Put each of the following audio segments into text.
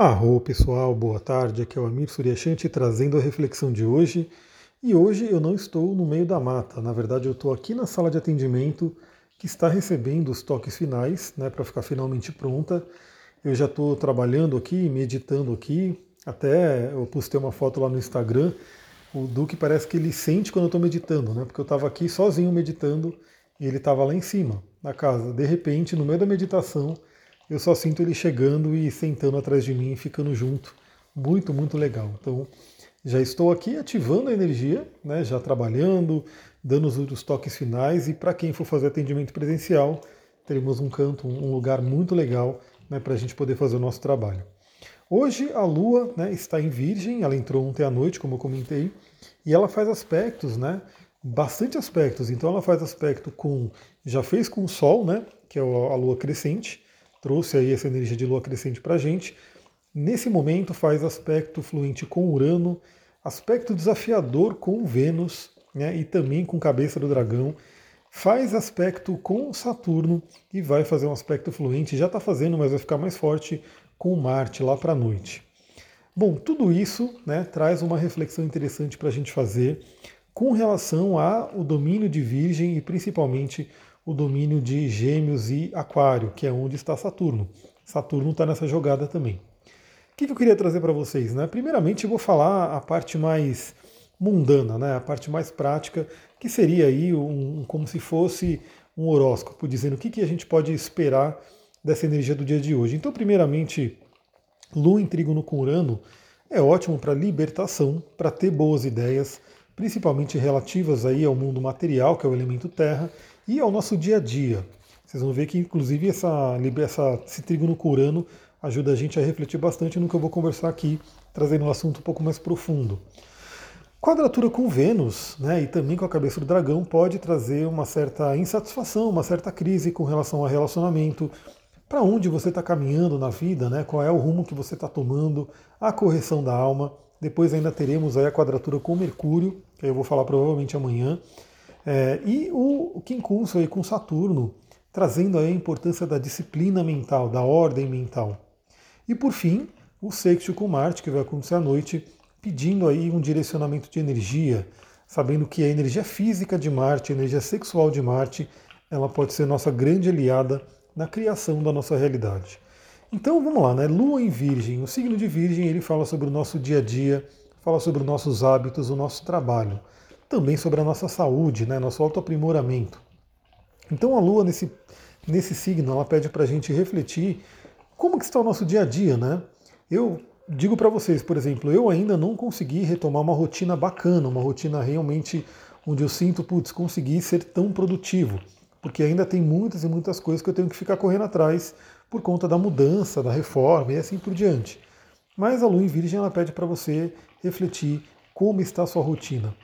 Arro pessoal, boa tarde. Aqui é o Amir Suryashanti trazendo a reflexão de hoje. E hoje eu não estou no meio da mata, na verdade eu estou aqui na sala de atendimento que está recebendo os toques finais, né, para ficar finalmente pronta. Eu já estou trabalhando aqui, meditando aqui. Até eu postei uma foto lá no Instagram. O Duque parece que ele sente quando eu estou meditando, né? Porque eu estava aqui sozinho meditando e ele estava lá em cima, na casa. De repente, no meio da meditação, eu só sinto ele chegando e sentando atrás de mim e ficando junto. Muito, muito legal. Então, já estou aqui ativando a energia, né, já trabalhando, dando os toques finais e para quem for fazer atendimento presencial, teremos um canto, um lugar muito legal né, para a gente poder fazer o nosso trabalho. Hoje a Lua né, está em Virgem, ela entrou ontem à noite, como eu comentei, e ela faz aspectos, né? Bastante aspectos. Então ela faz aspecto com, já fez com o Sol, né? Que é a Lua crescente, trouxe aí essa energia de lua crescente para a gente. Nesse momento faz aspecto fluente com Urano, aspecto desafiador com Vênus né, e também com cabeça do dragão. Faz aspecto com Saturno e vai fazer um aspecto fluente, já está fazendo, mas vai ficar mais forte com Marte lá para a noite. Bom, tudo isso né, traz uma reflexão interessante para a gente fazer com relação ao domínio de Virgem e principalmente o domínio de Gêmeos e Aquário, que é onde está Saturno. Saturno está nessa jogada também. O que, eu queria trazer para vocês? Né? Primeiramente, eu vou falar a parte mais mundana, né? a parte mais prática, que seria aí um, como se fosse um horóscopo, dizendo o que, que a gente pode esperar dessa energia do dia de hoje. Então, primeiramente, Lua em trígono com Urano é ótimo para libertação, para ter boas ideias, principalmente relativas aí ao mundo material, que é o elemento terra, e ao nosso dia a dia. Vocês vão ver que, inclusive, essa, essa, esse trígono curano ajuda a gente a refletir bastante no que eu vou conversar aqui, trazendo um assunto um pouco mais profundo. Quadratura com Vênus, né, e também com a cabeça do dragão, pode trazer uma certa insatisfação, uma certa crise com relação ao relacionamento, para onde você está caminhando na vida, né, qual é o rumo que você está tomando, a correção da alma. Depois ainda teremos aí a quadratura com Mercúrio, que eu vou falar provavelmente amanhã, é, e o, o quincuncio aí com Saturno, trazendo aí a importância da disciplina mental, da ordem mental. E por fim, o sexto com Marte, que vai acontecer à noite, pedindo aí um direcionamento de energia, sabendo que a energia física de Marte, a energia sexual de Marte, ela pode ser nossa grande aliada na criação da nossa realidade. Então vamos lá, né? Lua em Virgem. O signo de Virgem ele fala sobre o nosso dia a dia, fala sobre os nossos hábitos, o nosso trabalho também sobre a nossa saúde, né, nosso autoaprimoramento. Então a Lua nesse, nesse signo ela pede para a gente refletir como que está o nosso dia a dia, né? Eu digo para vocês, por exemplo, eu ainda não consegui retomar uma rotina bacana, uma rotina realmente onde eu sinto, putz, consegui ser tão produtivo, porque ainda tem muitas e muitas coisas que eu tenho que ficar correndo atrás por conta da mudança, da reforma e assim por diante. Mas a Lua em Virgem ela pede para você refletir como está a sua rotina.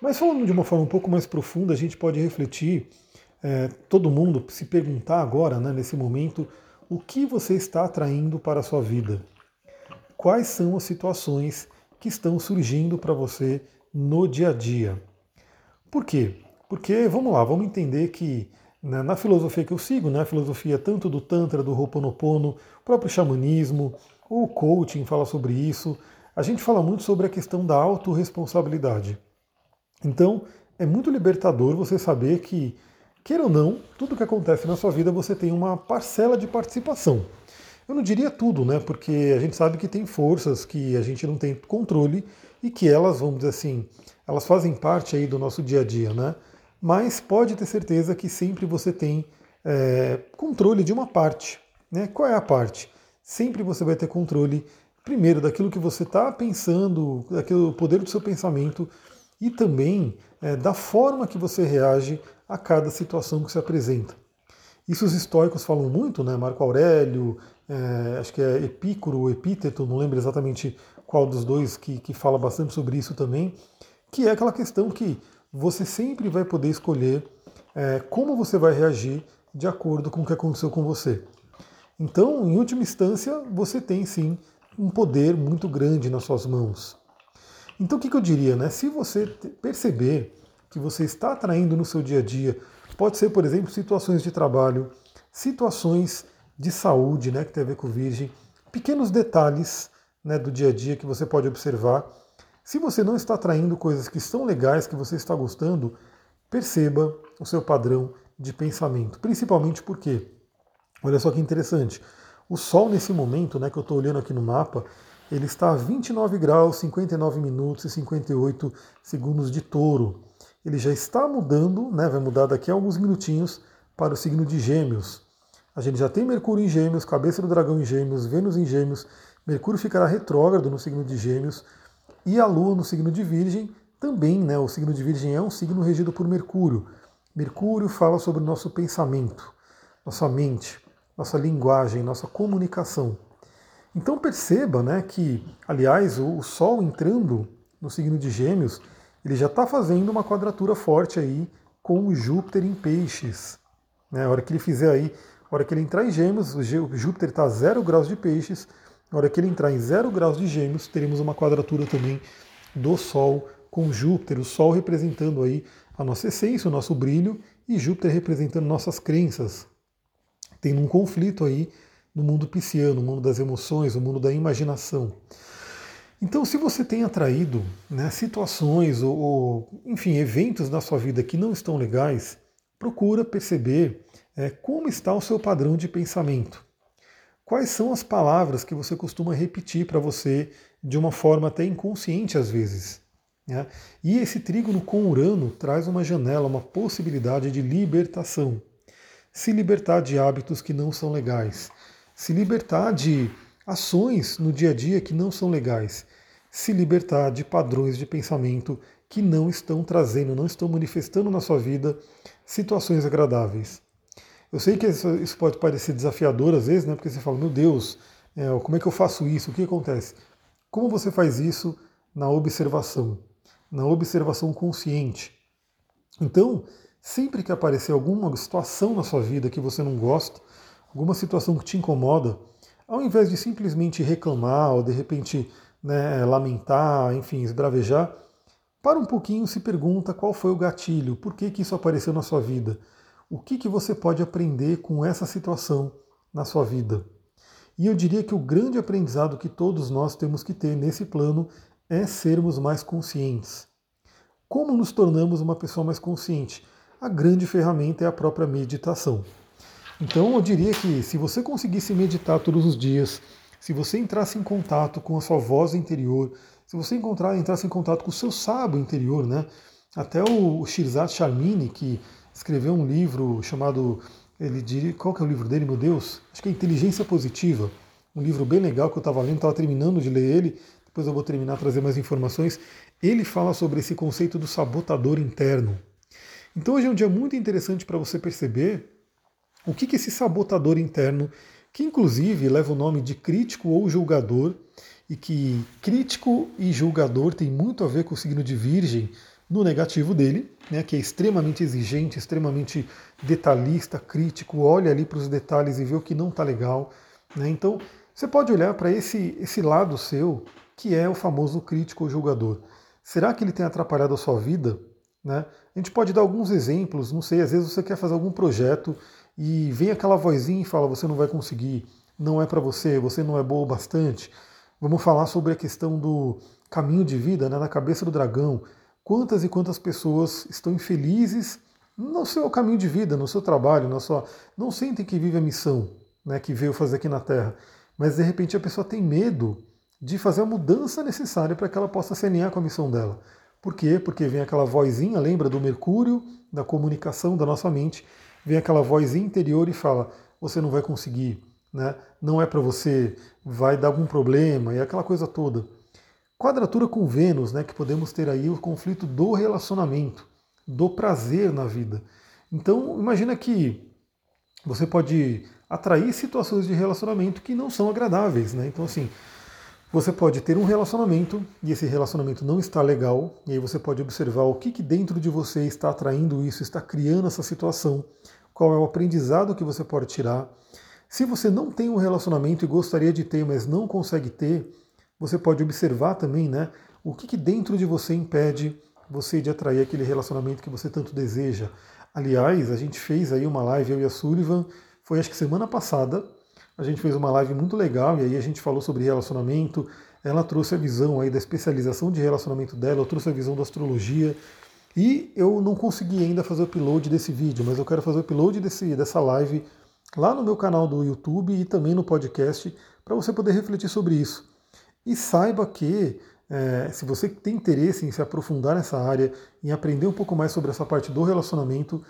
Mas falando de uma forma um pouco mais profunda, a gente pode refletir, é, todo mundo se perguntar agora, né, nesse momento, o que você está atraindo para a sua vida? Quais são as situações que estão surgindo para você no dia a dia? Por quê? Porque, vamos lá, vamos entender que né, na filosofia que eu sigo, né, a filosofia tanto do Tantra, do Ho'oponopono, o próprio xamanismo, o coaching fala sobre isso, a gente fala muito sobre a questão da autorresponsabilidade. Então, é muito libertador você saber que, queira ou não, tudo que acontece na sua vida você tem uma parcela de participação. Eu não diria tudo, né? Porque a gente sabe que tem forças que a gente não tem controle e que elas, vamos dizer assim, elas fazem parte aí do nosso dia a dia, né? Mas pode ter certeza que sempre você tem é, controle de uma parte. Né? Qual é a parte? Sempre você vai ter controle, primeiro, daquilo que você está pensando, daquilo, poder do seu pensamento, e também é, da forma que você reage a cada situação que se apresenta. Isso os estoicos falam muito, né? Marco Aurélio, é, acho que é Epícoro, Epíteto, não lembro exatamente qual dos dois que, que fala bastante sobre isso também, que é aquela questão que você sempre vai poder escolher é, como você vai reagir de acordo com o que aconteceu com você. Então, em última instância, você tem sim um poder muito grande nas suas mãos. Então o que, que eu diria, né? Se você perceber que você está atraindo no seu dia a dia, pode ser, por exemplo, situações de trabalho, situações de saúde, né, que tem a ver com virgem, pequenos detalhes né, do dia a dia que você pode observar. Se você não está atraindo coisas que são legais, que você está gostando, perceba o seu padrão de pensamento. Principalmente porque, olha só que interessante, o Sol nesse momento, né, que eu estou olhando aqui no mapa, ele está a 29 graus, 59 minutos e 58 segundos de touro. Ele já está mudando, né, vai mudar daqui a alguns minutinhos para o signo de Gêmeos. A gente já tem Mercúrio em Gêmeos, cabeça do dragão em Gêmeos, Vênus em Gêmeos, Mercúrio ficará retrógrado no signo de Gêmeos e a Lua no signo de Virgem também, né? O signo de Virgem é um signo regido por Mercúrio. Mercúrio fala sobre o nosso pensamento, nossa mente, nossa linguagem, nossa comunicação. Então perceba, né, que, aliás, o, o Sol entrando no signo de Gêmeos, ele já está fazendo uma quadratura forte aí com o Júpiter em Peixes. Né? A hora que ele fizer aí, a hora que ele entrar em Gêmeos, o Júpiter está a zero graus de Peixes. Na hora que ele entrar em zero graus de Gêmeos, teremos uma quadratura também do Sol com Júpiter, o Sol representando aí a nossa essência, o nosso brilho, e Júpiter representando nossas crenças. Tem um conflito aí no mundo pisciano, no mundo das emoções, no mundo da imaginação. Então, se você tem atraído né, situações ou, ou, enfim, eventos na sua vida que não estão legais, procura perceber é, como está o seu padrão de pensamento. Quais são as palavras que você costuma repetir para você de uma forma até inconsciente às vezes? Né? E esse trígono com Urano traz uma janela, uma possibilidade de libertação. Se libertar de hábitos que não são legais, se libertar de ações no dia a dia que não são legais, se libertar de padrões de pensamento que não estão trazendo, não estão manifestando na sua vida situações agradáveis. Eu sei que isso pode parecer desafiador às vezes, né? Porque você fala, meu Deus, é, como é que eu faço isso? O que acontece? Como você faz isso na observação, na observação consciente? Então, sempre que aparecer alguma situação na sua vida que você não gosta, alguma situação que te incomoda, ao invés de simplesmente reclamar ou de repente né, lamentar, enfim, esbravejar, para um pouquinho se pergunta qual foi o gatilho, por que, que isso apareceu na sua vida o que, que você pode aprender com essa situação na sua vida. E eu diria que o grande aprendizado que todos nós temos que ter nesse plano é sermos mais conscientes. Como nos tornamos uma pessoa mais consciente? A grande ferramenta é a própria meditação. Então eu diria que se você conseguisse meditar todos os dias, se você entrasse em contato com a sua voz interior, se você encontrar, entrasse em contato com o seu sábio interior, né? Até o Shirzad Sharmini, que escreveu um livro chamado. Ele diria, qual que é o livro dele, meu Deus? Acho que é Inteligência Positiva. Um livro bem legal que eu estava lendo, estava terminando de ler ele, depois eu vou terminar a trazer mais informações. Ele fala sobre esse conceito do sabotador interno. Então hoje é um dia muito interessante para você perceber o que, que esse sabotador interno, que inclusive leva o nome de crítico ou julgador, e que crítico e julgador tem muito a ver com o signo de Virgem, no negativo dele, né, que é extremamente exigente, extremamente detalhista, crítico, olha ali para os detalhes e vê o que não está legal. Né? Então, você pode olhar para esse, esse lado seu, que é o famoso crítico ou julgador. Será que ele tem atrapalhado a sua vida? Né? A gente pode dar alguns exemplos, não sei, às vezes você quer fazer algum projeto e vem aquela vozinha e fala: você não vai conseguir, não é para você, você não é boa o bastante. Vamos falar sobre a questão do caminho de vida né, na cabeça do dragão. Quantas e quantas pessoas estão infelizes no seu caminho de vida, no seu trabalho, na sua. não sentem que vive a missão né, que veio fazer aqui na Terra. Mas de repente a pessoa tem medo de fazer a mudança necessária para que ela possa se alinhar com a missão dela. Por quê? Porque vem aquela vozinha, lembra do Mercúrio, da comunicação da nossa mente, vem aquela vozinha interior e fala: você não vai conseguir, né? não é para você, vai dar algum problema, e aquela coisa toda. Quadratura com Vênus, né, que podemos ter aí o conflito do relacionamento, do prazer na vida. Então, imagina que você pode atrair situações de relacionamento que não são agradáveis, né? Então, assim, você pode ter um relacionamento e esse relacionamento não está legal, e aí você pode observar o que, que dentro de você está atraindo isso, está criando essa situação, qual é o aprendizado que você pode tirar. Se você não tem um relacionamento e gostaria de ter, mas não consegue ter, você pode observar também né, o que, que dentro de você impede você de atrair aquele relacionamento que você tanto deseja. Aliás, a gente fez aí uma live, eu e a Sullivan, foi acho que semana passada, A gente fez uma live muito legal e aí a gente falou sobre relacionamento. Ela trouxe a visão aí da especialização de relacionamento dela, eu trouxe a visão da astrologia. E eu não consegui ainda fazer o upload desse vídeo, mas eu quero fazer o upload desse, dessa live lá no meu canal do YouTube e também no podcast para você poder refletir sobre isso. E saiba que é, se você tem interesse em se aprofundar nessa área, em aprender um pouco mais sobre essa parte do relacionamento,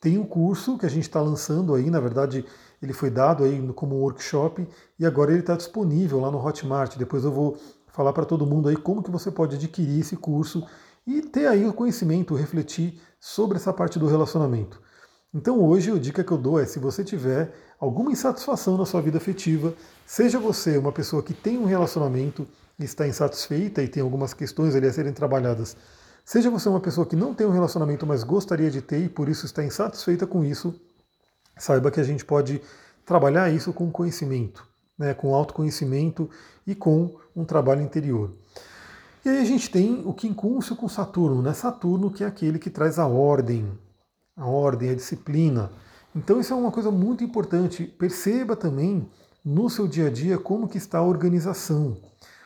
tem um curso que a gente está lançando aí, na verdade ele foi dado aí como workshop e agora ele está disponível lá no Hotmart. Depois eu vou falar para todo mundo aí como que você pode adquirir esse curso e ter aí o conhecimento, refletir sobre essa parte do relacionamento. Então hoje a dica que eu dou é se você tiver alguma insatisfação na sua vida afetiva, seja você uma pessoa que tem um relacionamento e está insatisfeita e tem algumas questões ali a serem trabalhadas, seja você uma pessoa que não tem um relacionamento, mas gostaria de ter e por isso está insatisfeita com isso, saiba que a gente pode trabalhar isso com conhecimento, né, com autoconhecimento e com um trabalho interior. E aí a gente tem o quincúncio com Saturno, né? Saturno que é aquele que traz a ordem, a ordem, a disciplina. Então isso é uma coisa muito importante. Perceba também no seu dia a dia como que está a organização.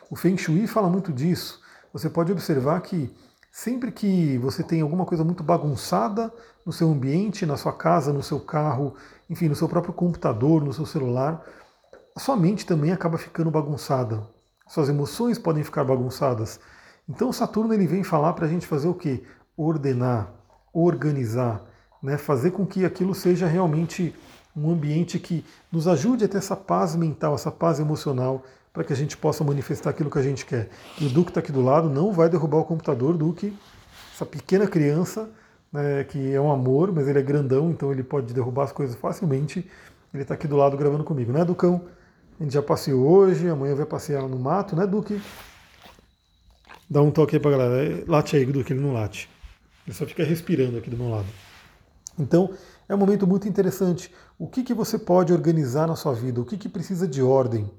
O Feng Shui fala muito disso. Você pode observar que sempre que você tem alguma coisa muito bagunçada no seu ambiente, na sua casa, no seu carro, enfim, no seu próprio computador, no seu celular, a sua mente também acaba ficando bagunçada. Suas emoções podem ficar bagunçadas. Então Saturno ele vem falar para a gente fazer o quê? Ordenar, organizar, né, fazer com que aquilo seja realmente um ambiente que nos ajude a ter essa paz mental, essa paz emocional, para que a gente possa manifestar aquilo que a gente quer. E o Duque está aqui do lado, não vai derrubar o computador, Duque, essa pequena criança, né, que é um amor, mas ele é grandão, então ele pode derrubar as coisas facilmente. Ele está aqui do lado gravando comigo, né, Ducão? A gente já passeou hoje, amanhã vai passear no mato, né, Duque? Dá um toque aí pra galera. Late aí, Duque, ele não late. Ele só fica respirando aqui do meu lado. Então, é um momento muito interessante. O que, que você pode organizar na sua vida? O que, que precisa de ordem?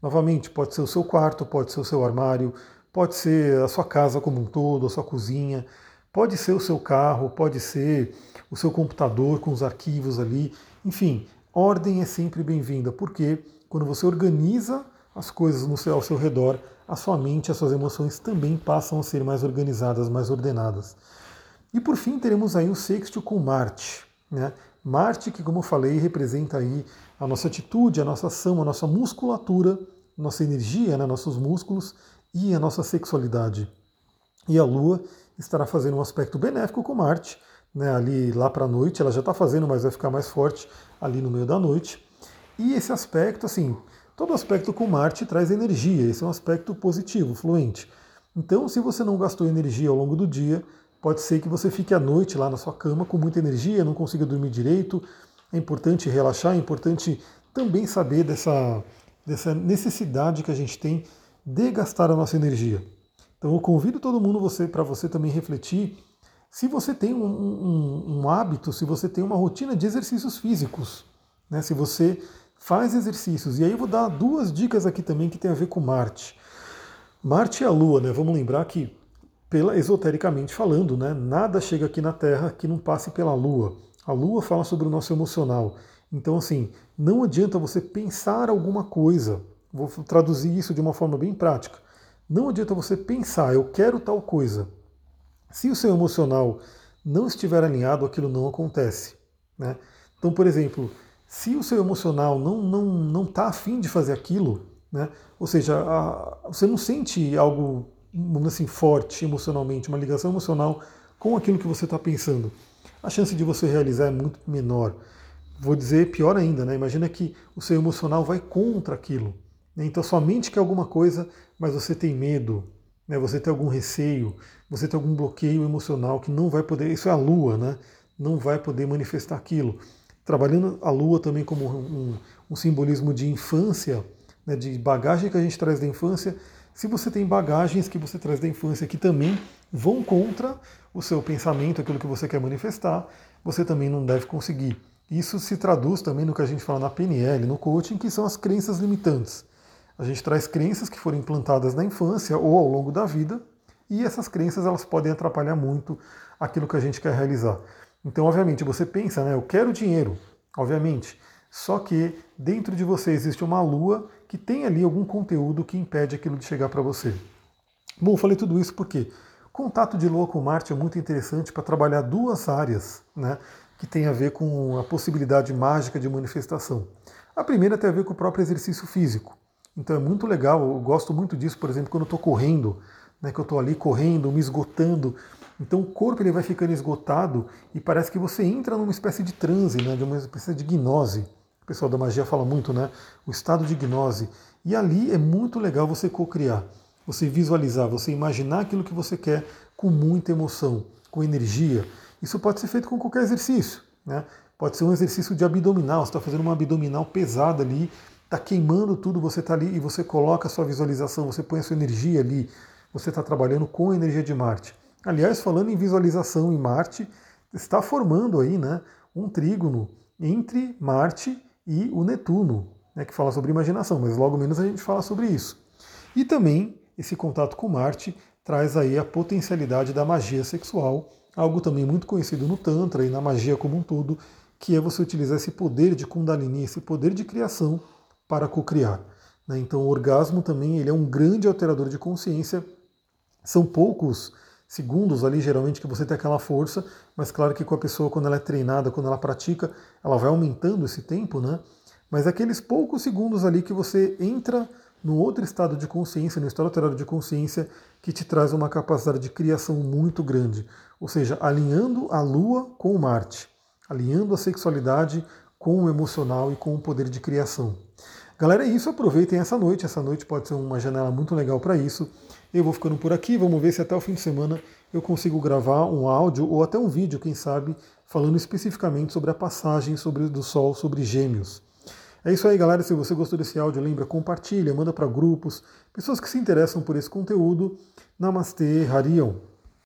Novamente, pode ser o seu quarto, pode ser o seu armário, pode ser a sua casa como um todo, a sua cozinha, pode ser o seu carro, pode ser o seu computador com os arquivos ali. Enfim, ordem é sempre bem-vinda, porque quando você organiza as coisas no seu, ao seu redor, a sua mente, as suas emoções também passam a ser mais organizadas, mais ordenadas. E por fim teremos aí o sexto com Marte. Né? Marte, que como eu falei, representa aí a nossa atitude, a nossa ação, a nossa musculatura, nossa energia, né? nossos músculos e a nossa sexualidade. E a Lua estará fazendo um aspecto benéfico com Marte, né? ali lá para a noite, ela já está fazendo, mas vai ficar mais forte ali no meio da noite. E esse aspecto, assim, todo aspecto com Marte traz energia, esse é um aspecto positivo, fluente. Então, se você não gastou energia ao longo do dia, Pode ser que você fique à noite lá na sua cama com muita energia, não consiga dormir direito. É importante relaxar, é importante também saber dessa, dessa necessidade que a gente tem de gastar a nossa energia. Então eu convido todo mundo você para você também refletir se você tem um, um, um, hábito, se você tem uma rotina de exercícios físicos, né? se você faz exercícios. E aí eu vou dar duas dicas aqui também que tem a ver com Marte. Marte e a Lua, né? Vamos lembrar que pela, esotericamente falando, né? nada chega aqui na Terra que não passe pela Lua. A Lua fala sobre o nosso emocional. Então, assim, não adianta você pensar alguma coisa. Vou traduzir isso de uma forma bem prática. Não adianta você pensar, eu quero tal coisa. Se o seu emocional não estiver alinhado, aquilo não acontece. Né? Então, por exemplo, se o seu emocional não não não está afim de fazer aquilo, né? ou seja, a, você não sente algo assim, forte emocionalmente, uma ligação emocional com aquilo que você está pensando, a chance de você realizar é muito menor. Vou dizer pior ainda, né? Imagina que o seu emocional vai contra aquilo. Né? Então sua mente quer alguma coisa, mas você tem medo, né? você tem algum receio, você tem algum bloqueio emocional que não vai poder. Isso é a lua, né? Não vai poder manifestar aquilo. Trabalhando a lua também como um, um simbolismo de infância, né? de bagagem que a gente traz da infância, se você tem bagagens que você traz da infância que também vão contra o seu pensamento, aquilo que você quer manifestar, você também não deve conseguir. Isso se traduz também no que a gente fala na PNL, no coaching, que são as crenças limitantes. A gente traz crenças que foram implantadas na infância ou ao longo da vida, e essas crenças elas podem atrapalhar muito aquilo que a gente quer realizar. Então, obviamente, você pensa, né, eu quero dinheiro, obviamente. Só que dentro de você existe uma lua que tem ali algum conteúdo que impede aquilo de chegar para você. Bom, falei tudo isso porque contato de Lua com Marte é muito interessante para trabalhar duas áreas né, que tem a ver com a possibilidade mágica de manifestação. A primeira tem a ver com o próprio exercício físico. Então é muito legal, eu gosto muito disso, por exemplo, quando eu estou correndo, né, que eu estou ali correndo, me esgotando. Então o corpo ele vai ficando esgotado e parece que você entra numa espécie de transe, né, de uma espécie de gnose. O pessoal da magia fala muito, né? O estado de gnose. E ali é muito legal você co-criar, você visualizar, você imaginar aquilo que você quer com muita emoção, com energia. Isso pode ser feito com qualquer exercício, né? Pode ser um exercício de abdominal, você está fazendo uma abdominal pesada ali, está queimando tudo, você está ali e você coloca a sua visualização, você põe a sua energia ali, você está trabalhando com a energia de Marte. Aliás, falando em visualização em Marte, está formando aí né, um trígono entre Marte e o Netuno, né, que fala sobre imaginação, mas logo menos a gente fala sobre isso. E também esse contato com Marte traz aí a potencialidade da magia sexual, algo também muito conhecido no Tantra e na magia como um todo, que é você utilizar esse poder de Kundalini, esse poder de criação para cocriar. Né? Então o orgasmo também ele é um grande alterador de consciência. São poucos segundos ali, geralmente, que você tem aquela força, mas claro que com a pessoa, quando ela é treinada, quando ela pratica, ela vai aumentando esse tempo, né? Mas aqueles poucos segundos ali que você entra no outro estado de consciência, no estado alterado de consciência, que te traz uma capacidade de criação muito grande. Ou seja, alinhando a Lua com o Marte, alinhando a sexualidade com o emocional e com o poder de criação. Galera, é isso. Aproveitem essa noite. Essa noite pode ser uma janela muito legal para isso. Eu vou ficando por aqui. Vamos ver se até o fim de semana eu consigo gravar um áudio ou até um vídeo, quem sabe, falando especificamente sobre a passagem sobre, do Sol sobre Gêmeos. É isso aí, galera. Se você gostou desse áudio, lembra, compartilha, manda para grupos, pessoas que se interessam por esse conteúdo. Namastê, Harion.